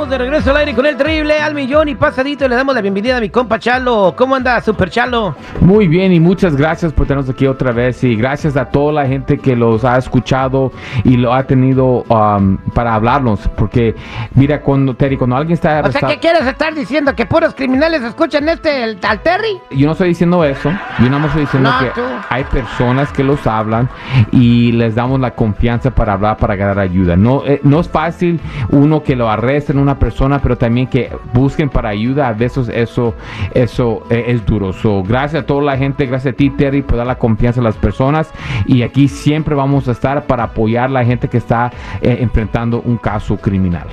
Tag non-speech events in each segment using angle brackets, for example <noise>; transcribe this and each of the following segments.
Estamos de regreso al aire con el terrible al millón y pasadito. Le damos la bienvenida a mi compa Chalo. ¿Cómo anda, Super Chalo? Muy bien y muchas gracias por tenernos aquí otra vez y gracias a toda la gente que los ha escuchado y lo ha tenido um, para hablarnos. Porque mira, cuando Terry, cuando alguien está O sea, arrestado, ¿qué quieres estar diciendo? ¿Que puros criminales escuchan este, el, al Terry? yo no estoy diciendo eso. Yo más estoy diciendo No, que tú. hay personas que los hablan y les damos la confianza para hablar, para ganar ayuda. No, eh, no es fácil uno que lo arresten una persona, pero también que busquen para ayuda. A veces eso, eso eh, es duro. So, gracias a toda la gente, gracias a ti, Terry, por dar la confianza a las personas. Y aquí siempre vamos a estar para apoyar a la gente que está eh, enfrentando un caso criminal.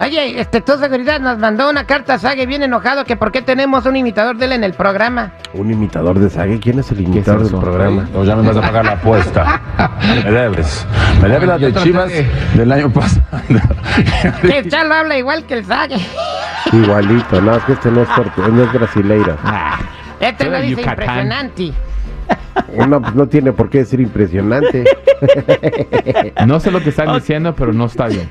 Oye, este, tu seguridad nos mandó una carta a Sage bien enojado que por qué tenemos un imitador de él en el programa. Un imitador de Sague. ¿Quién es el imitador del programa? O ya me vas a pagar la apuesta. <laughs> Me debes. Me debes la de Chivas del año pasado. <laughs> Que el Chalo habla igual que el Sage. Igualito, no, es que este no es, <laughs> puerto- no es brasileiro. Ah, Este lo dice Yucatán. impresionante. No, pues no tiene por qué decir impresionante. <laughs> no sé lo que están diciendo, pero no está bien.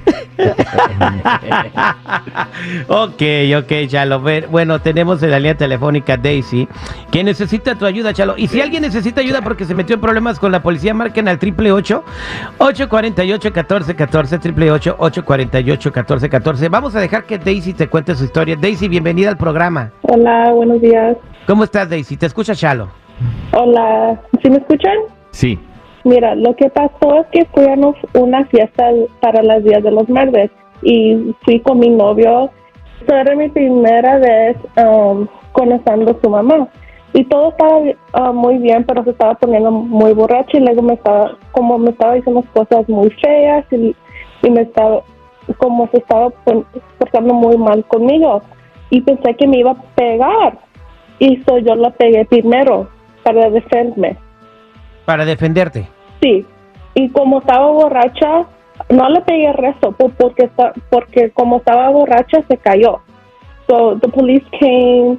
ok, ok, Chalo. Bueno, tenemos en la línea telefónica Daisy, que necesita tu ayuda, Chalo. Y si alguien necesita ayuda porque se metió en problemas con la policía, marquen al triple ocho 848 1414 triple ocho 848 1414 Vamos a dejar que Daisy te cuente su historia. Daisy, bienvenida al programa. Hola, buenos días. ¿Cómo estás, Daisy? Te escucha Chalo. Hola, ¿sí me escuchan? Sí. Mira, lo que pasó es que fuimos a una fiesta para las Días de los Muertos y fui con mi novio. Esta era mi primera vez um, conociendo a su mamá y todo estaba ah, muy bien, pero se estaba poniendo muy borracha y luego me estaba, como me estaba diciendo cosas muy feas y, y me estaba, como se estaba portando muy mal conmigo y pensé que me iba a pegar y so yo la pegué primero para defenderme. Para defenderte. Sí, y como estaba borracha, no le pegué resto, po- porque, porque como estaba borracha se cayó. So the police came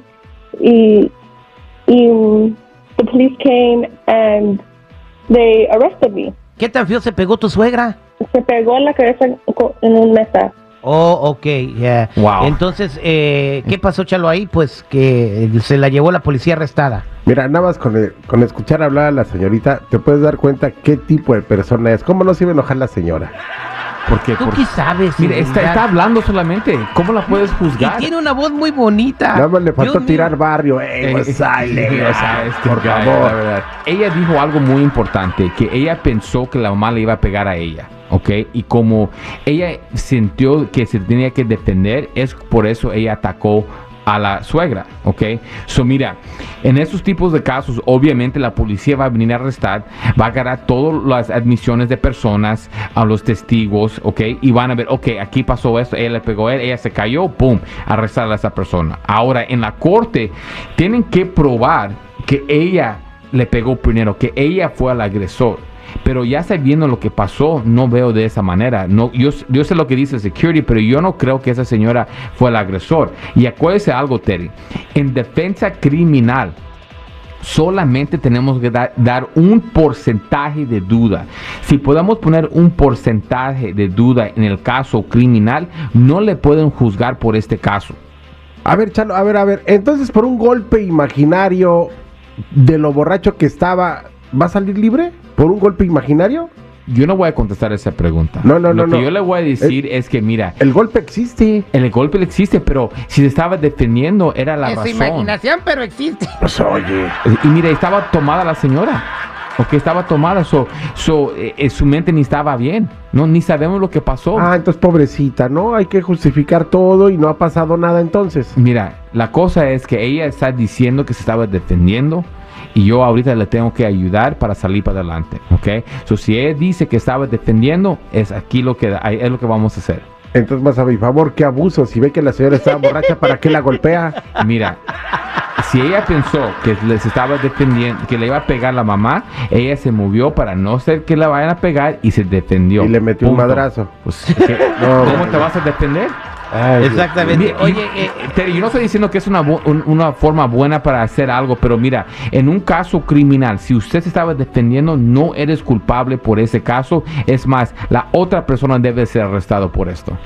y, y um, the police came and they arrested me. ¿Qué tan feo se pegó tu suegra? Se pegó en la cabeza en un mesa. Oh, ok, ya. Wow. Entonces, eh, ¿qué pasó, Chalo, ahí? Pues que se la llevó la policía arrestada. Mira, nada más con, el- con escuchar hablar a la señorita, te puedes dar cuenta qué tipo de persona es. ¿Cómo no se iba a enojar la señora? Porque, ¿Tú qué sabes? Mira, está, está hablando solamente. ¿Cómo la puedes Y juzgar? tiene una voz muy bonita. Nada más le faltó Dios mío. tirar barrio. ¡Ey, Eh, pues, eh, sale, sea, este por guy, favor! verdad. Ella dijo algo muy importante, que ella pensó que la mamá le iba a pegar a ella, ¿ok? Y como ella sintió que se tenía que defender, es por eso ella atacó a la suegra, ¿ok? So mira, en estos tipos de casos, obviamente la policía va a venir a arrestar, va a agarrar todas las admisiones de personas, a los testigos, ¿ok? Y van a ver, ok, aquí pasó esto, ella le pegó a él, ella se cayó, ¡pum! Arrestar a esa persona. Ahora, en la corte, tienen que probar que ella le pegó primero, que ella fue el agresor. Pero ya sabiendo lo que pasó, no veo de esa manera. Yo sé lo que dice security, pero yo no creo que esa señora fue el agresor. Y acuérdese algo, Terry. En defensa criminal, solamente tenemos que dar, dar un porcentaje de duda. Si podemos poner un porcentaje de duda en el caso criminal, no le pueden juzgar por este caso. A ver, Chalo, a ver, a ver. Entonces, por un golpe imaginario de lo borracho que estaba, ¿va a salir libre? ¿Por un golpe imaginario? Yo no voy a contestar esa pregunta. No, no, Lo no, que no. yo le voy a decir es que, mira, El golpe existe. el golpe existe, pero si se estaba defendiendo era la Es razón. imaginación, pero existe. <laughs> Pues oye. Y mira, estaba tomada la señora. Ok, estaba tomada, so, so, eh, eh, su mente ni estaba bien. No, ni sabemos lo que pasó. Ah, entonces pobrecita, ¿no? Hay que justificar todo y no ha pasado nada entonces. Mira, la cosa es que ella está diciendo que se estaba defendiendo y yo ahorita le tengo que ayudar para salir para adelante, ¿ok? So, si ella dice que estaba defendiendo, es aquí lo que, es lo que vamos a hacer. Entonces, más a mi favor, qué abuso. Si ve que la señora estaba borracha, ¿para qué la golpea? Mira, si ella pensó que les estaba defendiendo, que le iba a pegar la mamá, ella se movió para no ser que la vayan a pegar y se defendió. Y le metió un madrazo. Pues. No, ¿Cómo bueno. te vas a defender? Ay. Exactamente. Mira, Oye, eh, Terry, yo no estoy diciendo que es una, un- una forma buena para hacer algo, pero mira, en un caso criminal, si usted se estaba defendiendo, no eres culpable por ese caso. Es más, la otra persona debe ser arrestado por esto.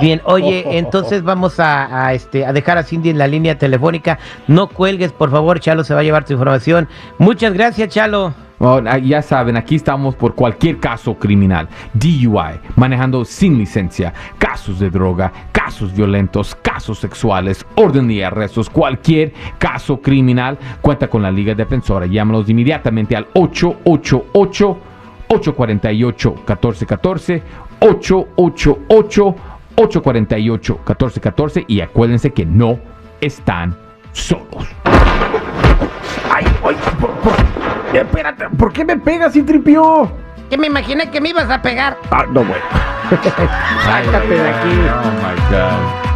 Bien, oye, <laughs> entonces vamos a, a, este, a dejar a Cindy en la línea telefónica. No cuelgues, por favor, Chalo se va a llevar tu información. Muchas gracias, Chalo. Oh, ah, ya saben, aquí estamos por cualquier caso criminal. DUI, manejando sin licencia, casos de droga, casos violentos, casos sexuales, orden de arrestos, cualquier caso criminal. Cuenta con la Liga Defensora. Llámanos inmediatamente al 888 848 1414 888 848 1414 y acuérdense que no están solos. Ay, oye, por, por- espérate, ¿por qué me pegas, Citripio? Que me imaginé que me ibas a pegar. Ah, no, bueno. <laughs> Sácate de aquí. Oh my God.